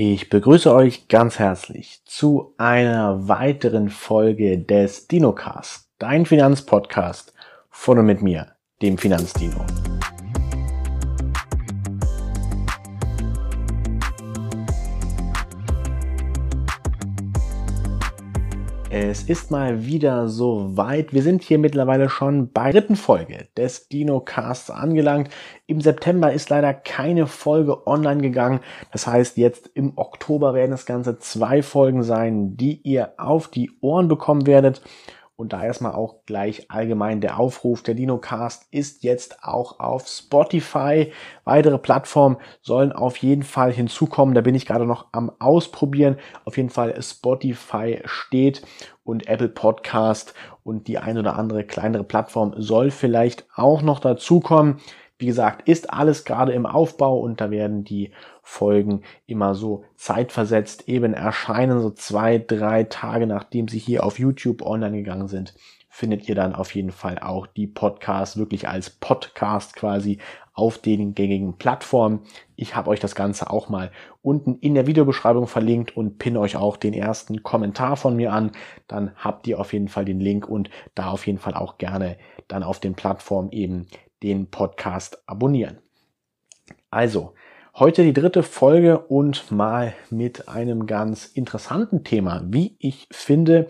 Ich begrüße euch ganz herzlich zu einer weiteren Folge des DinoCast, dein Finanzpodcast von und mit mir, dem Finanzdino. Es ist mal wieder so weit. Wir sind hier mittlerweile schon bei dritten Folge des Dino-Casts angelangt. Im September ist leider keine Folge online gegangen. Das heißt, jetzt im Oktober werden es ganze zwei Folgen sein, die ihr auf die Ohren bekommen werdet. Und da erstmal auch gleich allgemein der Aufruf, der DinoCast ist jetzt auch auf Spotify. Weitere Plattformen sollen auf jeden Fall hinzukommen. Da bin ich gerade noch am Ausprobieren. Auf jeden Fall Spotify steht und Apple Podcast und die ein oder andere kleinere Plattform soll vielleicht auch noch dazukommen. Wie gesagt, ist alles gerade im Aufbau und da werden die Folgen immer so zeitversetzt eben erscheinen, so zwei, drei Tage nachdem sie hier auf YouTube online gegangen sind, findet ihr dann auf jeden Fall auch die Podcasts wirklich als Podcast quasi auf den gängigen Plattformen. Ich habe euch das Ganze auch mal unten in der Videobeschreibung verlinkt und pinne euch auch den ersten Kommentar von mir an. Dann habt ihr auf jeden Fall den Link und da auf jeden Fall auch gerne dann auf den Plattformen eben den Podcast abonnieren. Also, heute die dritte Folge und mal mit einem ganz interessanten Thema, wie ich finde.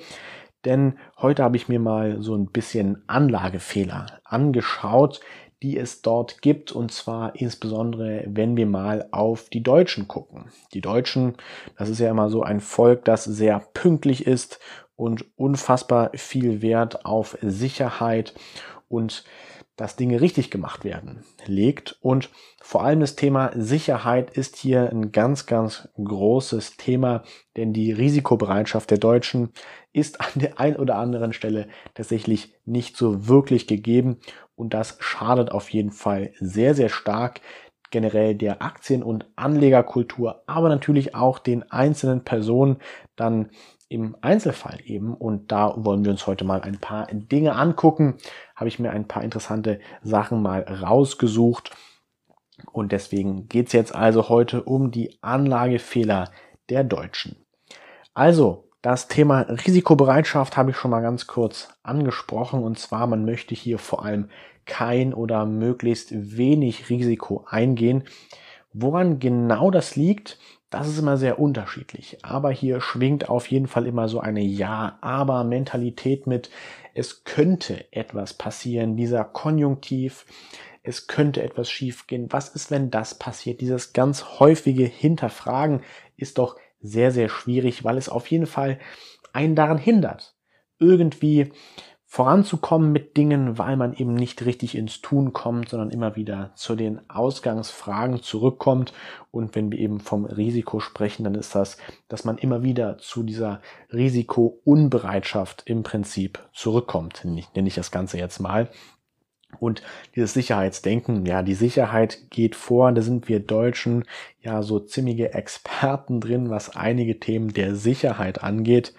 Denn heute habe ich mir mal so ein bisschen Anlagefehler angeschaut, die es dort gibt. Und zwar insbesondere, wenn wir mal auf die Deutschen gucken. Die Deutschen, das ist ja immer so ein Volk, das sehr pünktlich ist und unfassbar viel Wert auf Sicherheit und dass Dinge richtig gemacht werden, legt. Und vor allem das Thema Sicherheit ist hier ein ganz, ganz großes Thema, denn die Risikobereitschaft der Deutschen ist an der einen oder anderen Stelle tatsächlich nicht so wirklich gegeben. Und das schadet auf jeden Fall sehr, sehr stark generell der Aktien- und Anlegerkultur, aber natürlich auch den einzelnen Personen dann im Einzelfall eben. Und da wollen wir uns heute mal ein paar Dinge angucken. Habe ich mir ein paar interessante Sachen mal rausgesucht. Und deswegen geht es jetzt also heute um die Anlagefehler der Deutschen. Also, das Thema Risikobereitschaft habe ich schon mal ganz kurz angesprochen. Und zwar, man möchte hier vor allem kein oder möglichst wenig Risiko eingehen. Woran genau das liegt, das ist immer sehr unterschiedlich. Aber hier schwingt auf jeden Fall immer so eine Ja-Aber-Mentalität mit. Es könnte etwas passieren, dieser Konjunktiv. Es könnte etwas schiefgehen. Was ist, wenn das passiert? Dieses ganz häufige Hinterfragen ist doch sehr, sehr schwierig, weil es auf jeden Fall einen daran hindert, irgendwie voranzukommen mit Dingen, weil man eben nicht richtig ins Tun kommt, sondern immer wieder zu den Ausgangsfragen zurückkommt. Und wenn wir eben vom Risiko sprechen, dann ist das, dass man immer wieder zu dieser Risikounbereitschaft im Prinzip zurückkommt, nenne ich das Ganze jetzt mal. Und dieses Sicherheitsdenken, ja, die Sicherheit geht vor, da sind wir Deutschen ja so ziemliche Experten drin, was einige Themen der Sicherheit angeht.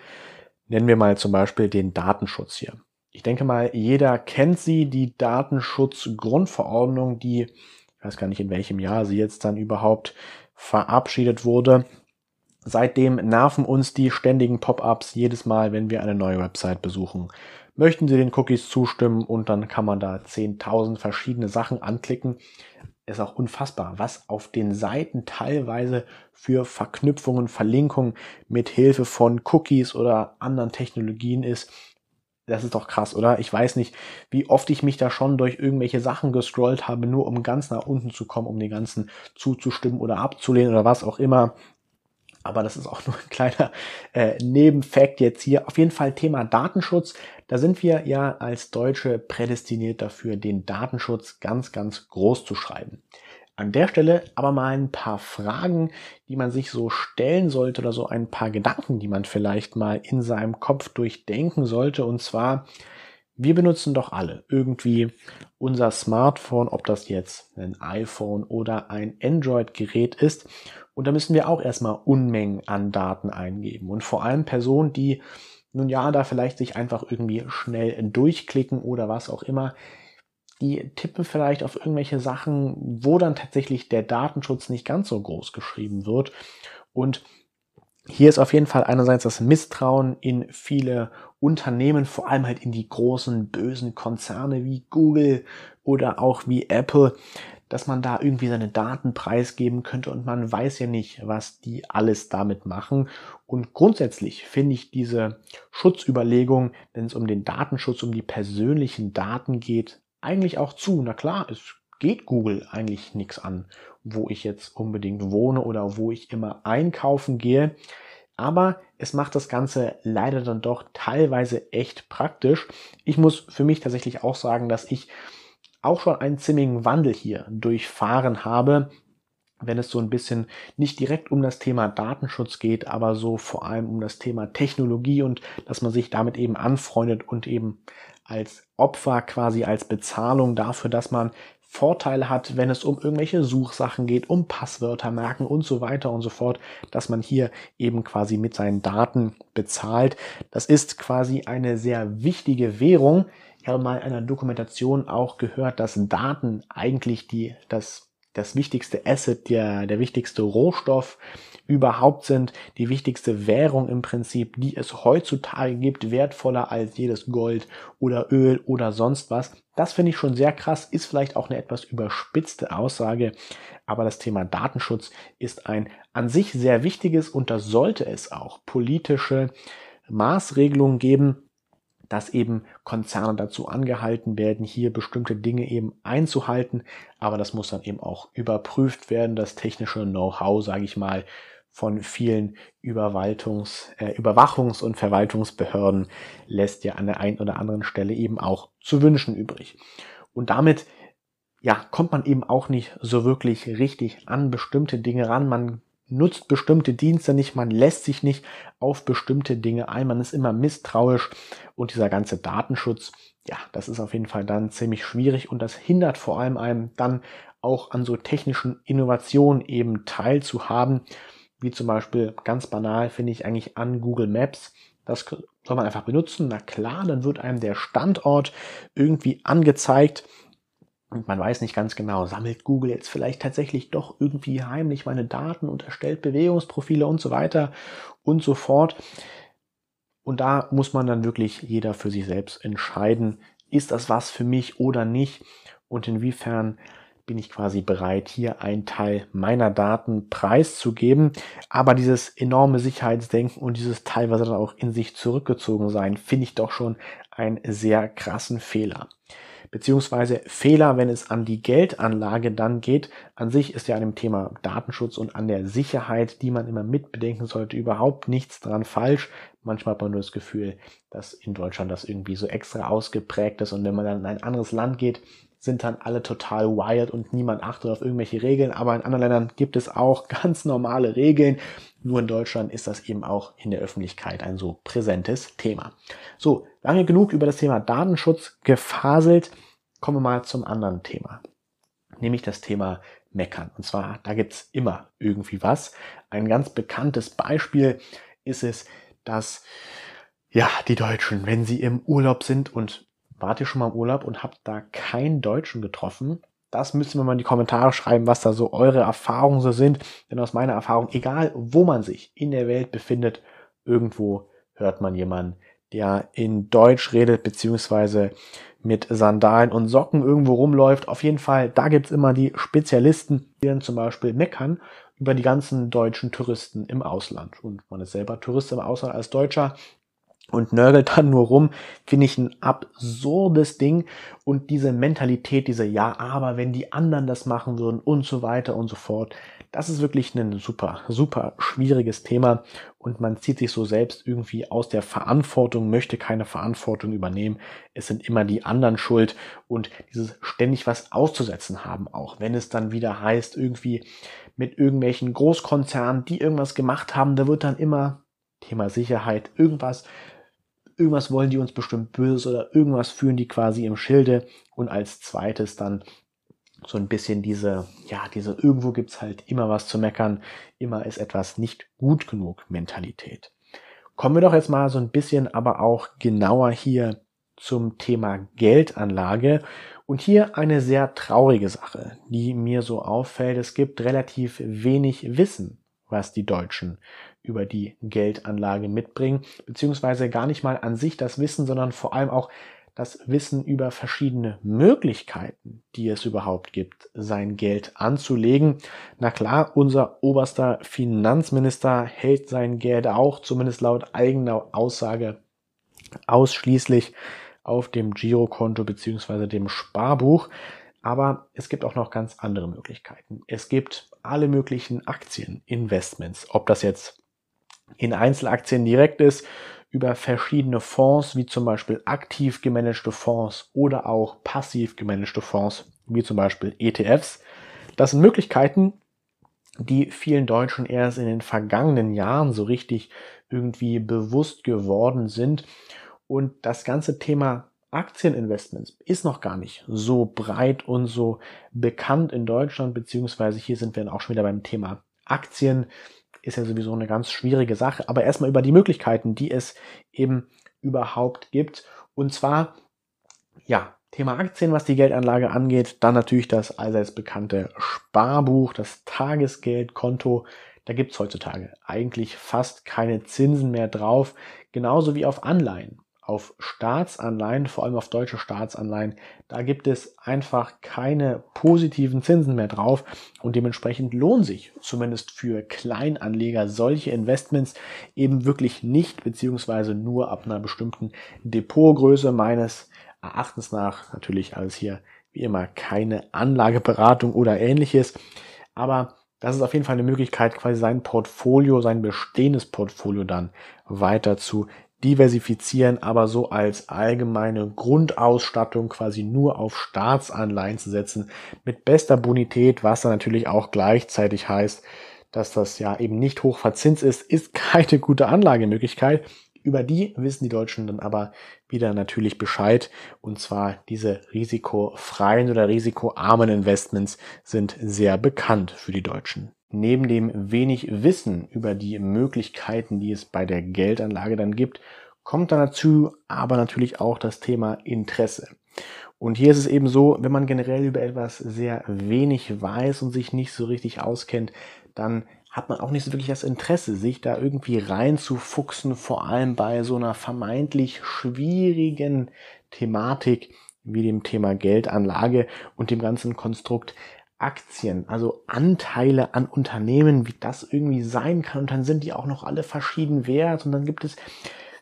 Nennen wir mal zum Beispiel den Datenschutz hier. Ich denke mal, jeder kennt sie, die Datenschutzgrundverordnung, die, ich weiß gar nicht in welchem Jahr sie jetzt dann überhaupt verabschiedet wurde. Seitdem nerven uns die ständigen Pop-ups jedes Mal, wenn wir eine neue Website besuchen. Möchten Sie den Cookies zustimmen und dann kann man da 10.000 verschiedene Sachen anklicken. Ist auch unfassbar, was auf den Seiten teilweise für Verknüpfungen, Verlinkungen mit Hilfe von Cookies oder anderen Technologien ist. Das ist doch krass, oder? Ich weiß nicht, wie oft ich mich da schon durch irgendwelche Sachen gescrollt habe, nur um ganz nach unten zu kommen, um den ganzen zuzustimmen oder abzulehnen oder was auch immer. Aber das ist auch nur ein kleiner äh, Nebenfakt jetzt hier. Auf jeden Fall Thema Datenschutz. Da sind wir ja als Deutsche prädestiniert dafür, den Datenschutz ganz, ganz groß zu schreiben. An der Stelle aber mal ein paar Fragen, die man sich so stellen sollte oder so ein paar Gedanken, die man vielleicht mal in seinem Kopf durchdenken sollte. Und zwar, wir benutzen doch alle irgendwie unser Smartphone, ob das jetzt ein iPhone oder ein Android-Gerät ist. Und da müssen wir auch erstmal Unmengen an Daten eingeben. Und vor allem Personen, die nun ja, da vielleicht sich einfach irgendwie schnell durchklicken oder was auch immer, die tippen vielleicht auf irgendwelche Sachen, wo dann tatsächlich der Datenschutz nicht ganz so groß geschrieben wird. Und hier ist auf jeden Fall einerseits das Misstrauen in viele Unternehmen, vor allem halt in die großen bösen Konzerne wie Google oder auch wie Apple, dass man da irgendwie seine Daten preisgeben könnte und man weiß ja nicht, was die alles damit machen. Und grundsätzlich finde ich diese Schutzüberlegung, wenn es um den Datenschutz, um die persönlichen Daten geht, eigentlich auch zu. Na klar, es geht Google eigentlich nichts an, wo ich jetzt unbedingt wohne oder wo ich immer einkaufen gehe. Aber es macht das Ganze leider dann doch teilweise echt praktisch. Ich muss für mich tatsächlich auch sagen, dass ich auch schon einen ziemlichen Wandel hier durchfahren habe, wenn es so ein bisschen nicht direkt um das Thema Datenschutz geht, aber so vor allem um das Thema Technologie und dass man sich damit eben anfreundet und eben als Opfer quasi als Bezahlung dafür, dass man Vorteile hat, wenn es um irgendwelche Suchsachen geht, um Passwörter merken und so weiter und so fort, dass man hier eben quasi mit seinen Daten bezahlt. Das ist quasi eine sehr wichtige Währung, ich habe mal in einer Dokumentation auch gehört, dass Daten eigentlich die, das, das wichtigste Asset, der, der wichtigste Rohstoff überhaupt sind, die wichtigste Währung im Prinzip, die es heutzutage gibt, wertvoller als jedes Gold oder Öl oder sonst was. Das finde ich schon sehr krass, ist vielleicht auch eine etwas überspitzte Aussage, aber das Thema Datenschutz ist ein an sich sehr wichtiges und da sollte es auch politische Maßregelungen geben, dass eben Konzerne dazu angehalten werden, hier bestimmte Dinge eben einzuhalten. Aber das muss dann eben auch überprüft werden. Das technische Know-how, sage ich mal, von vielen Überwaltungs-, äh, Überwachungs- und Verwaltungsbehörden lässt ja an der einen oder anderen Stelle eben auch zu wünschen übrig. Und damit ja, kommt man eben auch nicht so wirklich richtig an bestimmte Dinge ran. Man nutzt bestimmte Dienste nicht, man lässt sich nicht auf bestimmte Dinge ein, man ist immer misstrauisch und dieser ganze Datenschutz, ja, das ist auf jeden Fall dann ziemlich schwierig und das hindert vor allem einem dann auch an so technischen Innovationen eben teilzuhaben, wie zum Beispiel ganz banal finde ich eigentlich an Google Maps. Das soll man einfach benutzen. Na klar, dann wird einem der Standort irgendwie angezeigt und man weiß nicht ganz genau, sammelt Google jetzt vielleicht tatsächlich doch irgendwie heimlich meine Daten und erstellt Bewegungsprofile und so weiter und so fort. Und da muss man dann wirklich jeder für sich selbst entscheiden, ist das was für mich oder nicht und inwiefern bin ich quasi bereit, hier einen Teil meiner Daten preiszugeben. Aber dieses enorme Sicherheitsdenken und dieses teilweise dann auch in sich zurückgezogen sein, finde ich doch schon einen sehr krassen Fehler beziehungsweise Fehler, wenn es an die Geldanlage dann geht. An sich ist ja an dem Thema Datenschutz und an der Sicherheit, die man immer mitbedenken sollte, überhaupt nichts dran falsch. Manchmal hat man nur das Gefühl, dass in Deutschland das irgendwie so extra ausgeprägt ist und wenn man dann in ein anderes Land geht, sind dann alle total wild und niemand achtet auf irgendwelche Regeln. Aber in anderen Ländern gibt es auch ganz normale Regeln. Nur in Deutschland ist das eben auch in der Öffentlichkeit ein so präsentes Thema. So, lange genug über das Thema Datenschutz gefaselt. Kommen wir mal zum anderen Thema. Nämlich das Thema Meckern. Und zwar, da gibt's immer irgendwie was. Ein ganz bekanntes Beispiel ist es, dass ja, die Deutschen, wenn sie im Urlaub sind und wart ihr schon mal im Urlaub und habt da keinen Deutschen getroffen? Das müssen wir mal in die Kommentare schreiben, was da so eure Erfahrungen so sind. Denn aus meiner Erfahrung, egal wo man sich in der Welt befindet, irgendwo hört man jemanden, der in Deutsch redet, beziehungsweise mit Sandalen und Socken irgendwo rumläuft. Auf jeden Fall, da gibt's immer die Spezialisten, die dann zum Beispiel meckern über die ganzen deutschen Touristen im Ausland. Und man ist selber Tourist im Ausland als Deutscher und nörgelt dann nur rum, finde ich ein absurdes Ding. Und diese Mentalität, diese Ja, aber wenn die anderen das machen würden und so weiter und so fort, das ist wirklich ein super, super schwieriges Thema. Und man zieht sich so selbst irgendwie aus der Verantwortung, möchte keine Verantwortung übernehmen. Es sind immer die anderen schuld und dieses ständig was auszusetzen haben, auch wenn es dann wieder heißt, irgendwie mit irgendwelchen Großkonzernen, die irgendwas gemacht haben, da wird dann immer Thema Sicherheit, irgendwas irgendwas wollen die uns bestimmt Böses oder irgendwas führen die quasi im Schilde und als zweites dann so ein bisschen diese, ja, diese irgendwo gibt's halt immer was zu meckern, immer ist etwas nicht gut genug Mentalität. Kommen wir doch jetzt mal so ein bisschen aber auch genauer hier zum Thema Geldanlage und hier eine sehr traurige Sache, die mir so auffällt. Es gibt relativ wenig Wissen was die Deutschen über die Geldanlage mitbringen, beziehungsweise gar nicht mal an sich das Wissen, sondern vor allem auch das Wissen über verschiedene Möglichkeiten, die es überhaupt gibt, sein Geld anzulegen. Na klar, unser oberster Finanzminister hält sein Geld auch, zumindest laut eigener Aussage, ausschließlich auf dem Girokonto beziehungsweise dem Sparbuch. Aber es gibt auch noch ganz andere Möglichkeiten. Es gibt alle möglichen Aktieninvestments, ob das jetzt in Einzelaktien direkt ist über verschiedene Fonds, wie zum Beispiel aktiv gemanagte Fonds oder auch passiv gemanagte Fonds, wie zum Beispiel ETFs. Das sind Möglichkeiten, die vielen Deutschen erst in den vergangenen Jahren so richtig irgendwie bewusst geworden sind. Und das ganze Thema Aktieninvestments ist noch gar nicht so breit und so bekannt in Deutschland, beziehungsweise hier sind wir dann auch schon wieder beim Thema Aktien ist ja sowieso eine ganz schwierige Sache. Aber erstmal über die Möglichkeiten, die es eben überhaupt gibt. Und zwar, ja, Thema Aktien, was die Geldanlage angeht. Dann natürlich das allseits bekannte Sparbuch, das Tagesgeldkonto. Da gibt es heutzutage eigentlich fast keine Zinsen mehr drauf. Genauso wie auf Anleihen auf Staatsanleihen, vor allem auf deutsche Staatsanleihen, da gibt es einfach keine positiven Zinsen mehr drauf und dementsprechend lohnen sich zumindest für Kleinanleger solche Investments eben wirklich nicht, beziehungsweise nur ab einer bestimmten Depotgröße meines Erachtens nach. Natürlich alles hier wie immer keine Anlageberatung oder ähnliches, aber das ist auf jeden Fall eine Möglichkeit, quasi sein Portfolio, sein bestehendes Portfolio dann weiter zu diversifizieren, aber so als allgemeine Grundausstattung quasi nur auf Staatsanleihen zu setzen mit bester Bonität, was dann natürlich auch gleichzeitig heißt, dass das ja eben nicht hoch verzinst ist, ist keine gute Anlagemöglichkeit. Über die wissen die Deutschen dann aber wieder natürlich Bescheid. Und zwar diese risikofreien oder risikoarmen Investments sind sehr bekannt für die Deutschen. Neben dem wenig Wissen über die Möglichkeiten, die es bei der Geldanlage dann gibt, kommt dann dazu aber natürlich auch das Thema Interesse. Und hier ist es eben so, wenn man generell über etwas sehr wenig weiß und sich nicht so richtig auskennt, dann hat man auch nicht so wirklich das Interesse, sich da irgendwie reinzufuchsen, vor allem bei so einer vermeintlich schwierigen Thematik wie dem Thema Geldanlage und dem ganzen Konstrukt Aktien, also Anteile an Unternehmen, wie das irgendwie sein kann. Und dann sind die auch noch alle verschieden wert. Und dann gibt es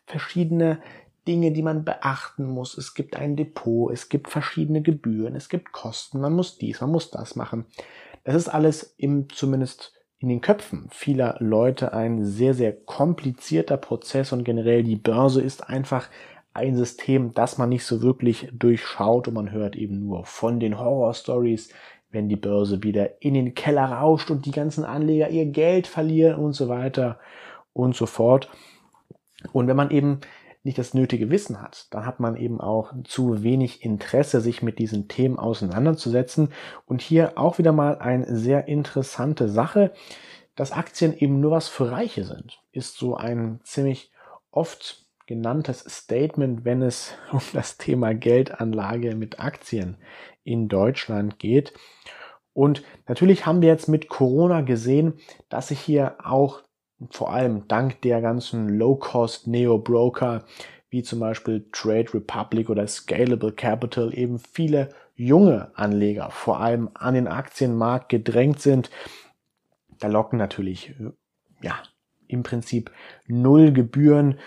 verschiedene Dinge, die man beachten muss. Es gibt ein Depot, es gibt verschiedene Gebühren, es gibt Kosten. Man muss dies, man muss das machen. Das ist alles im, zumindest in den Köpfen vieler Leute ein sehr, sehr komplizierter Prozess und generell die Börse ist einfach ein System, das man nicht so wirklich durchschaut und man hört eben nur von den Horror-Stories, wenn die Börse wieder in den Keller rauscht und die ganzen Anleger ihr Geld verlieren und so weiter und so fort. Und wenn man eben nicht das nötige Wissen hat, dann hat man eben auch zu wenig Interesse, sich mit diesen Themen auseinanderzusetzen. Und hier auch wieder mal eine sehr interessante Sache, dass Aktien eben nur was für Reiche sind, ist so ein ziemlich oft genanntes Statement, wenn es um das Thema Geldanlage mit Aktien in Deutschland geht. Und natürlich haben wir jetzt mit Corona gesehen, dass sich hier auch vor allem dank der ganzen Low-Cost Neo-Broker wie zum Beispiel Trade Republic oder Scalable Capital eben viele junge Anleger vor allem an den Aktienmarkt gedrängt sind. Da locken natürlich ja im Prinzip null Gebühren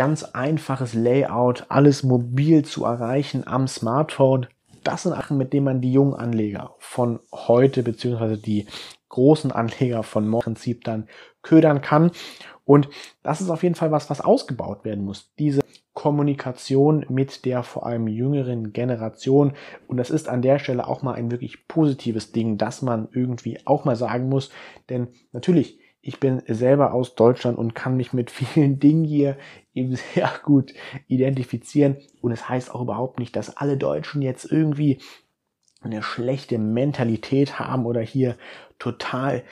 ganz einfaches Layout, alles mobil zu erreichen am Smartphone. Das sind Sachen, mit denen man die jungen Anleger von heute beziehungsweise die großen Anleger von morgen Prinzip dann ködern kann. Und das ist auf jeden Fall was, was ausgebaut werden muss. Diese Kommunikation mit der vor allem jüngeren Generation. Und das ist an der Stelle auch mal ein wirklich positives Ding, dass man irgendwie auch mal sagen muss. Denn natürlich, ich bin selber aus Deutschland und kann mich mit vielen Dingen hier eben sehr gut identifizieren. Und es das heißt auch überhaupt nicht, dass alle Deutschen jetzt irgendwie eine schlechte Mentalität haben oder hier total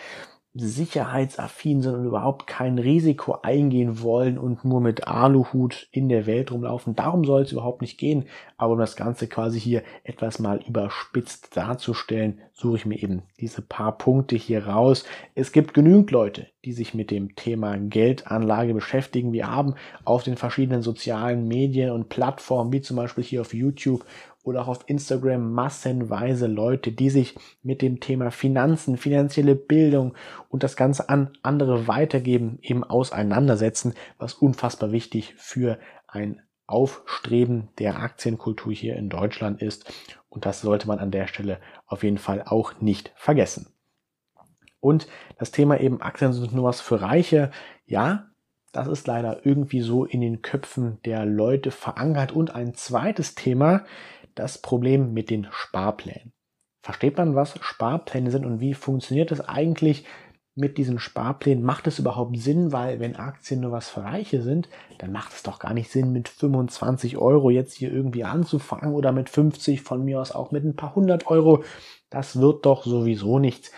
sicherheitsaffin sind und überhaupt kein Risiko eingehen wollen und nur mit Aluhut in der Welt rumlaufen. Darum soll es überhaupt nicht gehen. Aber um das Ganze quasi hier etwas mal überspitzt darzustellen, suche ich mir eben diese paar Punkte hier raus. Es gibt genügend Leute, die sich mit dem Thema Geldanlage beschäftigen. Wir haben auf den verschiedenen sozialen Medien und Plattformen, wie zum Beispiel hier auf YouTube oder auch auf Instagram massenweise Leute, die sich mit dem Thema Finanzen, finanzielle Bildung und das Ganze an andere weitergeben, eben auseinandersetzen, was unfassbar wichtig für ein Aufstreben der Aktienkultur hier in Deutschland ist. Und das sollte man an der Stelle auf jeden Fall auch nicht vergessen. Und das Thema eben Aktien sind nur was für Reiche. Ja, das ist leider irgendwie so in den Köpfen der Leute verankert. Und ein zweites Thema, das Problem mit den Sparplänen. Versteht man, was Sparpläne sind und wie funktioniert es eigentlich mit diesen Sparplänen? Macht es überhaupt Sinn? Weil wenn Aktien nur was für Reiche sind, dann macht es doch gar nicht Sinn, mit 25 Euro jetzt hier irgendwie anzufangen oder mit 50 von mir aus auch mit ein paar hundert Euro. Das wird doch sowieso nichts.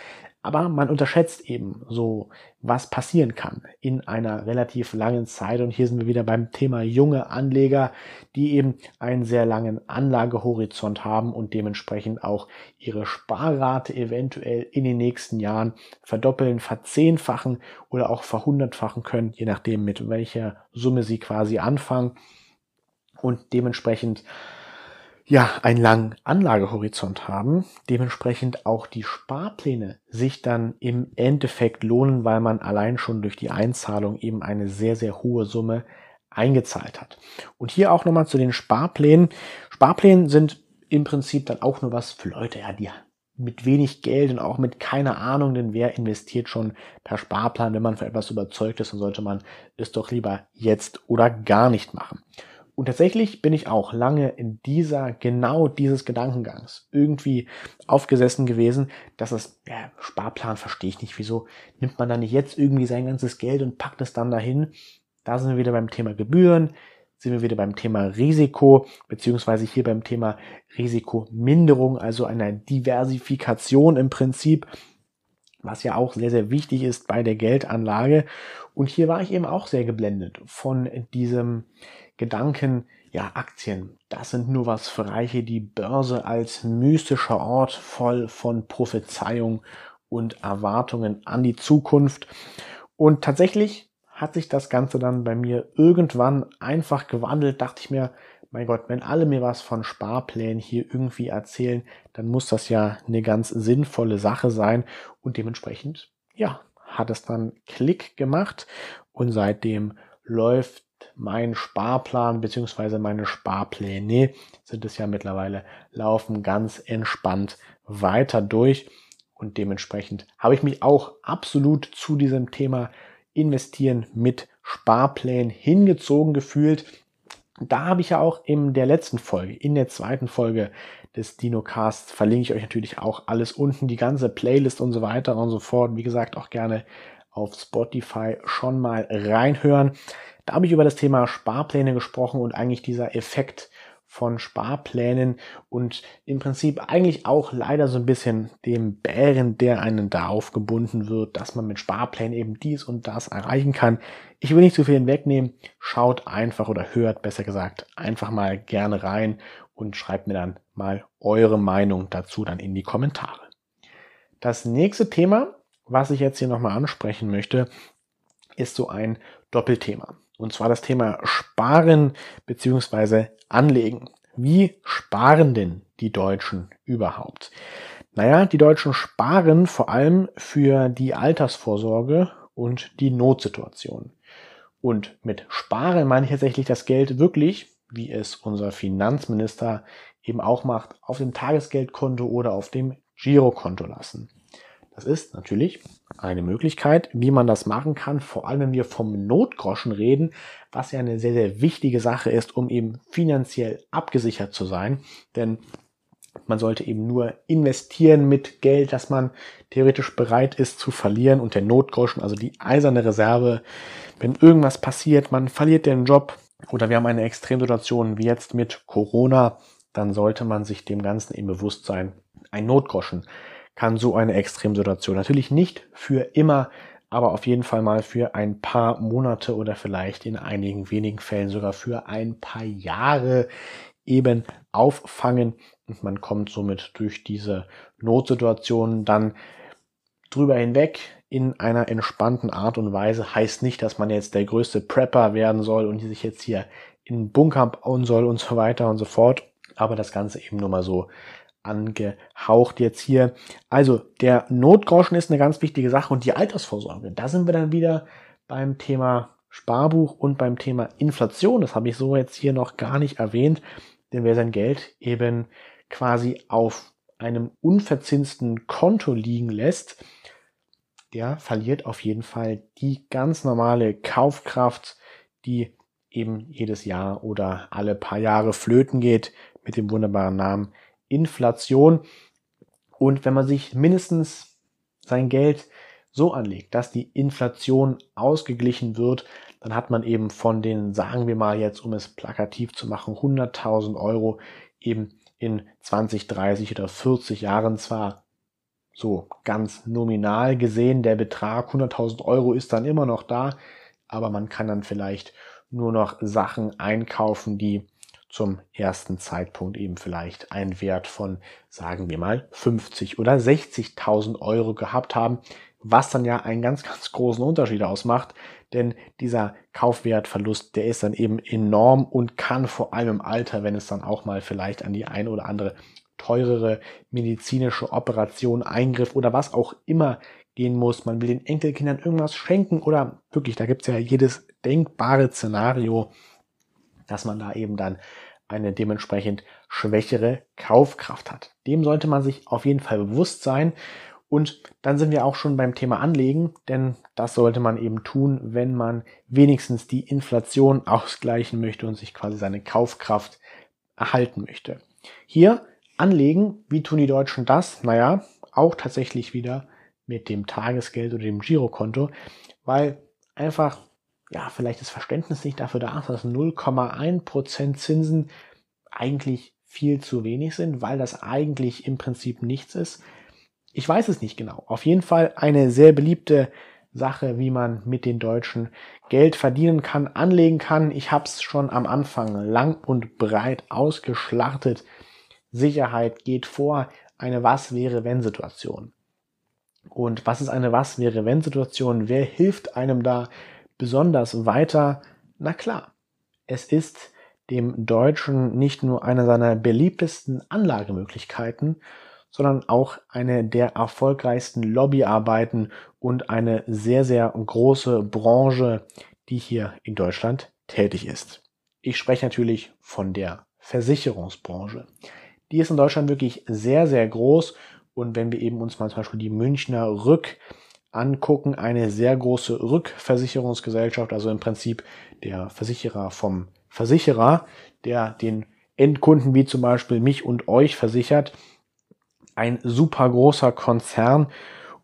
Aber man unterschätzt eben so, was passieren kann in einer relativ langen Zeit. Und hier sind wir wieder beim Thema junge Anleger, die eben einen sehr langen Anlagehorizont haben und dementsprechend auch ihre Sparrate eventuell in den nächsten Jahren verdoppeln, verzehnfachen oder auch verhundertfachen können, je nachdem mit welcher Summe sie quasi anfangen. Und dementsprechend ja, einen langen Anlagehorizont haben, dementsprechend auch die Sparpläne sich dann im Endeffekt lohnen, weil man allein schon durch die Einzahlung eben eine sehr, sehr hohe Summe eingezahlt hat. Und hier auch nochmal zu den Sparplänen. Sparpläne sind im Prinzip dann auch nur was für Leute, ja, die mit wenig Geld und auch mit keiner Ahnung, denn wer investiert schon per Sparplan, wenn man für etwas überzeugt ist, dann sollte man es doch lieber jetzt oder gar nicht machen. Und tatsächlich bin ich auch lange in dieser, genau dieses Gedankengangs irgendwie aufgesessen gewesen, dass es, ja, Sparplan verstehe ich nicht, wieso nimmt man da nicht jetzt irgendwie sein ganzes Geld und packt es dann dahin? Da sind wir wieder beim Thema Gebühren, sind wir wieder beim Thema Risiko, beziehungsweise hier beim Thema Risikominderung, also einer Diversifikation im Prinzip, was ja auch sehr, sehr wichtig ist bei der Geldanlage. Und hier war ich eben auch sehr geblendet von diesem, Gedanken, ja, Aktien, das sind nur was für Reiche, die Börse als mystischer Ort voll von Prophezeiung und Erwartungen an die Zukunft. Und tatsächlich hat sich das Ganze dann bei mir irgendwann einfach gewandelt, dachte ich mir, mein Gott, wenn alle mir was von Sparplänen hier irgendwie erzählen, dann muss das ja eine ganz sinnvolle Sache sein. Und dementsprechend, ja, hat es dann Klick gemacht. Und seitdem läuft mein Sparplan beziehungsweise meine Sparpläne sind es ja mittlerweile, laufen ganz entspannt weiter durch. Und dementsprechend habe ich mich auch absolut zu diesem Thema Investieren mit Sparplänen hingezogen gefühlt. Da habe ich ja auch in der letzten Folge, in der zweiten Folge des DinoCasts, verlinke ich euch natürlich auch alles unten, die ganze Playlist und so weiter und so fort. Wie gesagt, auch gerne auf Spotify schon mal reinhören. Da habe ich über das Thema Sparpläne gesprochen und eigentlich dieser Effekt von Sparplänen und im Prinzip eigentlich auch leider so ein bisschen dem Bären, der einen da aufgebunden wird, dass man mit Sparplänen eben dies und das erreichen kann. Ich will nicht zu viel hinwegnehmen. Schaut einfach oder hört besser gesagt einfach mal gerne rein und schreibt mir dann mal eure Meinung dazu dann in die Kommentare. Das nächste Thema, was ich jetzt hier nochmal ansprechen möchte, ist so ein Doppelthema. Und zwar das Thema Sparen beziehungsweise Anlegen. Wie sparen denn die Deutschen überhaupt? Naja, die Deutschen sparen vor allem für die Altersvorsorge und die Notsituation. Und mit Sparen meine ich tatsächlich das Geld wirklich, wie es unser Finanzminister eben auch macht, auf dem Tagesgeldkonto oder auf dem Girokonto lassen. Das ist natürlich eine Möglichkeit, wie man das machen kann, vor allem wenn wir vom Notgroschen reden, was ja eine sehr, sehr wichtige Sache ist, um eben finanziell abgesichert zu sein. Denn man sollte eben nur investieren mit Geld, das man theoretisch bereit ist zu verlieren. Und der Notgroschen, also die eiserne Reserve, wenn irgendwas passiert, man verliert den Job oder wir haben eine Extremsituation wie jetzt mit Corona, dann sollte man sich dem Ganzen eben bewusst sein. Ein Notgroschen kann so eine Extremsituation natürlich nicht für immer, aber auf jeden Fall mal für ein paar Monate oder vielleicht in einigen wenigen Fällen sogar für ein paar Jahre eben auffangen und man kommt somit durch diese Notsituation dann drüber hinweg in einer entspannten Art und Weise. Heißt nicht, dass man jetzt der größte Prepper werden soll und sich jetzt hier in Bunker bauen soll und so weiter und so fort. Aber das Ganze eben nur mal so angehaucht jetzt hier. Also der Notgroschen ist eine ganz wichtige Sache und die Altersvorsorge. Da sind wir dann wieder beim Thema Sparbuch und beim Thema Inflation. Das habe ich so jetzt hier noch gar nicht erwähnt, denn wer sein Geld eben quasi auf einem unverzinsten Konto liegen lässt, der verliert auf jeden Fall die ganz normale Kaufkraft, die eben jedes Jahr oder alle paar Jahre flöten geht mit dem wunderbaren Namen Inflation. Und wenn man sich mindestens sein Geld so anlegt, dass die Inflation ausgeglichen wird, dann hat man eben von den, sagen wir mal jetzt, um es plakativ zu machen, 100.000 Euro eben in 20, 30 oder 40 Jahren zwar so ganz nominal gesehen, der Betrag 100.000 Euro ist dann immer noch da, aber man kann dann vielleicht nur noch Sachen einkaufen, die zum ersten Zeitpunkt eben vielleicht einen Wert von, sagen wir mal, 50 oder 60.000 Euro gehabt haben, was dann ja einen ganz, ganz großen Unterschied ausmacht, denn dieser Kaufwertverlust, der ist dann eben enorm und kann vor allem im Alter, wenn es dann auch mal vielleicht an die eine oder andere teurere medizinische Operation, Eingriff oder was auch immer gehen muss. Man will den Enkelkindern irgendwas schenken oder wirklich, da gibt es ja jedes denkbare Szenario, dass man da eben dann eine dementsprechend schwächere Kaufkraft hat. Dem sollte man sich auf jeden Fall bewusst sein. Und dann sind wir auch schon beim Thema Anlegen, denn das sollte man eben tun, wenn man wenigstens die Inflation ausgleichen möchte und sich quasi seine Kaufkraft erhalten möchte. Hier anlegen, wie tun die Deutschen das? Naja, auch tatsächlich wieder mit dem Tagesgeld oder dem Girokonto, weil einfach ja, vielleicht das Verständnis nicht dafür da ist, dass 0,1% Zinsen eigentlich viel zu wenig sind, weil das eigentlich im Prinzip nichts ist. Ich weiß es nicht genau. Auf jeden Fall eine sehr beliebte Sache, wie man mit den Deutschen Geld verdienen kann, anlegen kann. Ich habe es schon am Anfang lang und breit ausgeschlachtet. Sicherheit geht vor eine Was wäre wenn Situation. Und was ist eine Was wäre wenn Situation? Wer hilft einem da? Besonders weiter? Na klar, es ist dem Deutschen nicht nur eine seiner beliebtesten Anlagemöglichkeiten, sondern auch eine der erfolgreichsten Lobbyarbeiten und eine sehr, sehr große Branche, die hier in Deutschland tätig ist. Ich spreche natürlich von der Versicherungsbranche. Die ist in Deutschland wirklich sehr, sehr groß und wenn wir eben uns mal zum Beispiel die Münchner Rück angucken, eine sehr große Rückversicherungsgesellschaft, also im Prinzip der Versicherer vom Versicherer, der den Endkunden wie zum Beispiel mich und euch versichert. Ein super großer Konzern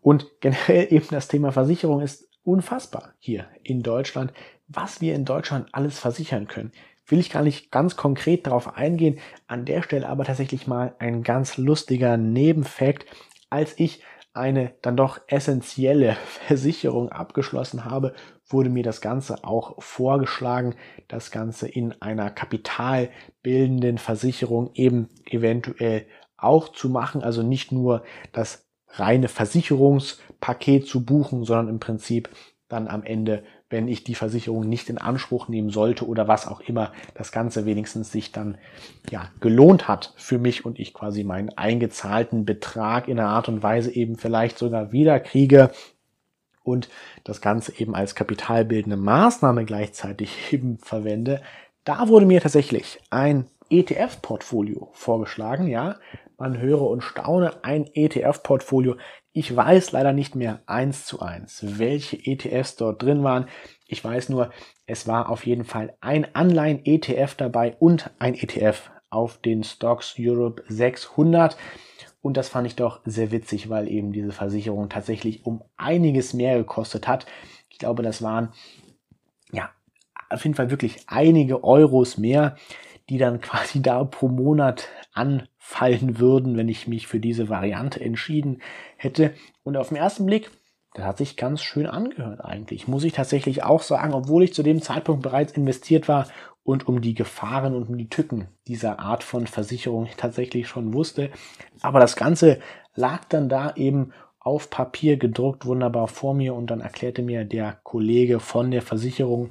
und generell eben das Thema Versicherung ist unfassbar hier in Deutschland, was wir in Deutschland alles versichern können. Will ich gar nicht ganz konkret darauf eingehen, an der Stelle aber tatsächlich mal ein ganz lustiger Nebenfakt. Als ich eine dann doch essentielle Versicherung abgeschlossen habe, wurde mir das Ganze auch vorgeschlagen, das Ganze in einer kapitalbildenden Versicherung eben eventuell auch zu machen. Also nicht nur das reine Versicherungspaket zu buchen, sondern im Prinzip dann am Ende wenn ich die Versicherung nicht in Anspruch nehmen sollte oder was auch immer das Ganze wenigstens sich dann ja gelohnt hat für mich und ich quasi meinen eingezahlten Betrag in einer Art und Weise eben vielleicht sogar wieder kriege und das Ganze eben als kapitalbildende Maßnahme gleichzeitig eben verwende. Da wurde mir tatsächlich ein ETF-Portfolio vorgeschlagen, ja. Man höre und staune, ein ETF-Portfolio. Ich weiß leider nicht mehr eins zu eins, welche ETFs dort drin waren. Ich weiß nur, es war auf jeden Fall ein Anleihen-ETF dabei und ein ETF auf den Stocks Europe 600. Und das fand ich doch sehr witzig, weil eben diese Versicherung tatsächlich um einiges mehr gekostet hat. Ich glaube, das waren ja auf jeden Fall wirklich einige Euros mehr. Die dann quasi da pro Monat anfallen würden, wenn ich mich für diese Variante entschieden hätte. Und auf den ersten Blick, das hat sich ganz schön angehört eigentlich, muss ich tatsächlich auch sagen, obwohl ich zu dem Zeitpunkt bereits investiert war und um die Gefahren und um die Tücken dieser Art von Versicherung tatsächlich schon wusste. Aber das Ganze lag dann da eben auf Papier gedruckt wunderbar vor mir und dann erklärte mir der Kollege von der Versicherung,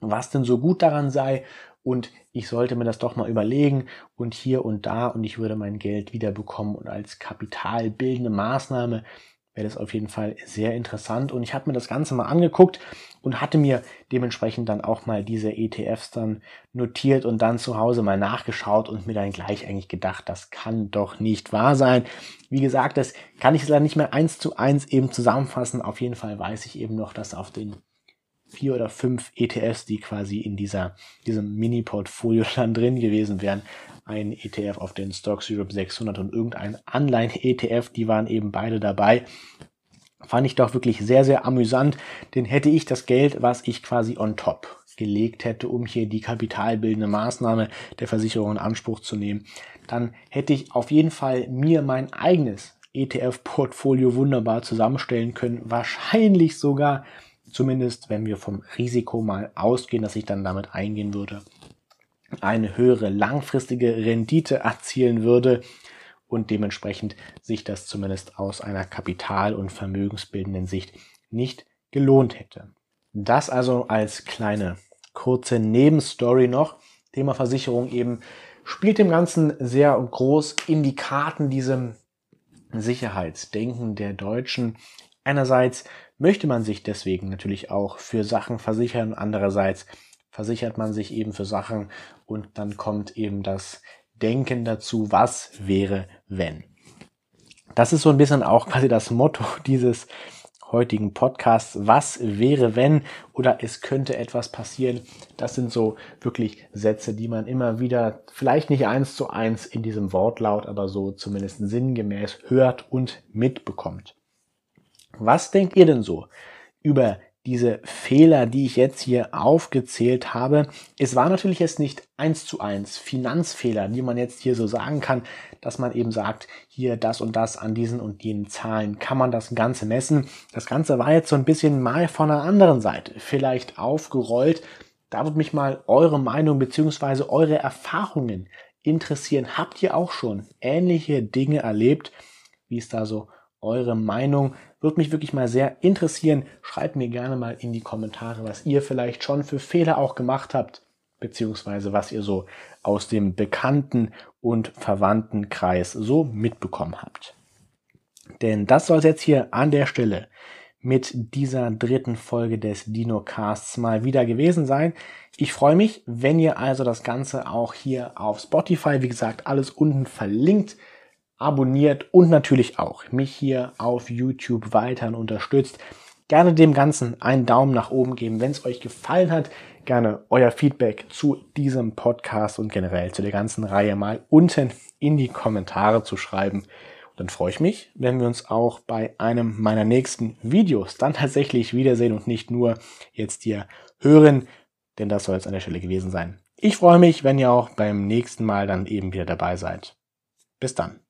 was denn so gut daran sei und ich sollte mir das doch mal überlegen und hier und da und ich würde mein Geld wiederbekommen und als kapitalbildende Maßnahme wäre das auf jeden Fall sehr interessant und ich habe mir das Ganze mal angeguckt und hatte mir dementsprechend dann auch mal diese ETFs dann notiert und dann zu Hause mal nachgeschaut und mir dann gleich eigentlich gedacht, das kann doch nicht wahr sein. Wie gesagt, das kann ich leider nicht mehr eins zu eins eben zusammenfassen. Auf jeden Fall weiß ich eben noch, dass auf den vier oder fünf ETFs, die quasi in dieser, diesem Mini-Portfolio dann drin gewesen wären. Ein ETF auf den Stocks Europe 600 und irgendein Anleihen-ETF, die waren eben beide dabei. Fand ich doch wirklich sehr, sehr amüsant, denn hätte ich das Geld, was ich quasi on top gelegt hätte, um hier die kapitalbildende Maßnahme der Versicherung in Anspruch zu nehmen, dann hätte ich auf jeden Fall mir mein eigenes ETF-Portfolio wunderbar zusammenstellen können. Wahrscheinlich sogar zumindest wenn wir vom Risiko mal ausgehen, dass ich dann damit eingehen würde, eine höhere langfristige Rendite erzielen würde und dementsprechend sich das zumindest aus einer kapital- und vermögensbildenden Sicht nicht gelohnt hätte. Das also als kleine kurze Nebenstory noch. Thema Versicherung eben spielt dem Ganzen sehr groß in die Karten diesem Sicherheitsdenken der Deutschen. Einerseits möchte man sich deswegen natürlich auch für Sachen versichern. Andererseits versichert man sich eben für Sachen und dann kommt eben das Denken dazu, was wäre, wenn. Das ist so ein bisschen auch quasi das Motto dieses heutigen Podcasts. Was wäre, wenn oder es könnte etwas passieren. Das sind so wirklich Sätze, die man immer wieder, vielleicht nicht eins zu eins in diesem Wortlaut, aber so zumindest sinngemäß hört und mitbekommt. Was denkt ihr denn so über diese Fehler, die ich jetzt hier aufgezählt habe? Es war natürlich jetzt nicht eins zu eins Finanzfehler, die man jetzt hier so sagen kann, dass man eben sagt, hier das und das an diesen und jenen Zahlen kann man das Ganze messen. Das Ganze war jetzt so ein bisschen mal von einer anderen Seite vielleicht aufgerollt. Da würde mich mal eure Meinung beziehungsweise eure Erfahrungen interessieren. Habt ihr auch schon ähnliche Dinge erlebt? Wie ist da so eure Meinung? Würde mich wirklich mal sehr interessieren. Schreibt mir gerne mal in die Kommentare, was ihr vielleicht schon für Fehler auch gemacht habt, beziehungsweise was ihr so aus dem bekannten und verwandten Kreis so mitbekommen habt. Denn das soll es jetzt hier an der Stelle mit dieser dritten Folge des DinoCasts mal wieder gewesen sein. Ich freue mich, wenn ihr also das Ganze auch hier auf Spotify, wie gesagt, alles unten verlinkt, abonniert und natürlich auch mich hier auf YouTube weiterhin unterstützt. Gerne dem Ganzen einen Daumen nach oben geben, wenn es euch gefallen hat. Gerne euer Feedback zu diesem Podcast und generell zu der ganzen Reihe mal unten in die Kommentare zu schreiben. Und dann freue ich mich, wenn wir uns auch bei einem meiner nächsten Videos dann tatsächlich wiedersehen und nicht nur jetzt hier hören, denn das soll es an der Stelle gewesen sein. Ich freue mich, wenn ihr auch beim nächsten Mal dann eben wieder dabei seid. Bis dann.